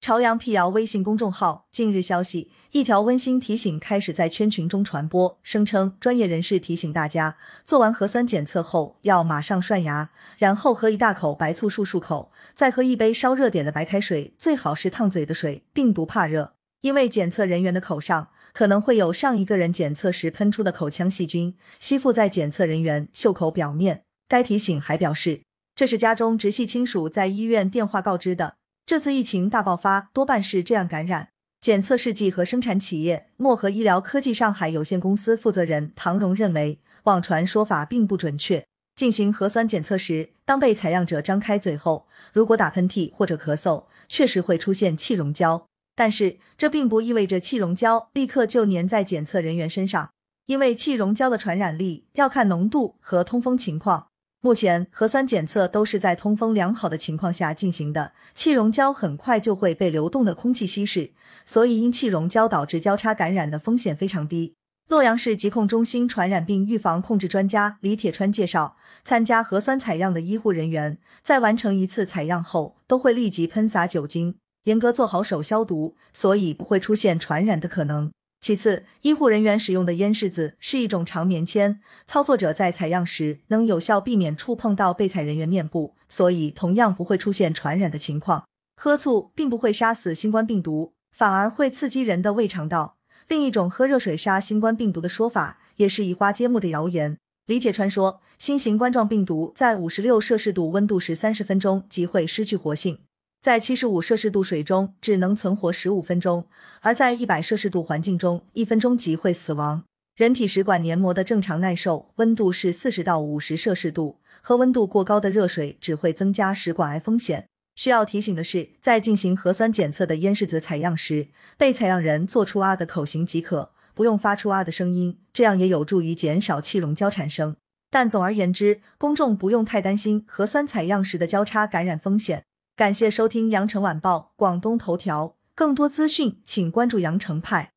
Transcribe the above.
朝阳辟谣微信公众号近日消息，一条温馨提醒开始在圈群中传播，声称专业人士提醒大家，做完核酸检测后要马上涮牙，然后喝一大口白醋漱漱口，再喝一杯烧热点的白开水，最好是烫嘴的水。病毒怕热，因为检测人员的口上可能会有上一个人检测时喷出的口腔细菌吸附在检测人员袖口表面。该提醒还表示，这是家中直系亲属在医院电话告知的。这次疫情大爆发多半是这样感染。检测试剂和生产企业漠河医疗科技上海有限公司负责人唐荣认为，网传说法并不准确。进行核酸检测时，当被采样者张开嘴后，如果打喷嚏或者咳嗽，确实会出现气溶胶，但是这并不意味着气溶胶立刻就粘在检测人员身上，因为气溶胶的传染力要看浓度和通风情况。目前核酸检测都是在通风良好的情况下进行的，气溶胶很快就会被流动的空气稀释，所以因气溶胶导致交叉感染的风险非常低。洛阳市疾控中心传染病预防控制专家李铁川介绍，参加核酸采样的医护人员在完成一次采样后，都会立即喷洒酒精，严格做好手消毒，所以不会出现传染的可能。其次，医护人员使用的烟拭子是一种长棉签，操作者在采样时能有效避免触碰到被采人员面部，所以同样不会出现传染的情况。喝醋并不会杀死新冠病毒，反而会刺激人的胃肠道。另一种喝热水杀新冠病毒的说法也是移花接木的谣言。李铁川说，新型冠状病毒在五十六摄氏度温度时三十分钟即会失去活性。在七十五摄氏度水中只能存活十五分钟，而在一百摄氏度环境中，一分钟即会死亡。人体食管黏膜的正常耐受温度是四十到五十摄氏度，喝温度过高的热水只会增加食管癌风险。需要提醒的是，在进行核酸检测的咽拭子采样时，被采样人做出啊的口型即可，不用发出啊的声音，这样也有助于减少气溶胶产生。但总而言之，公众不用太担心核酸采样时的交叉感染风险。感谢收听羊城晚报广东头条，更多资讯请关注羊城派。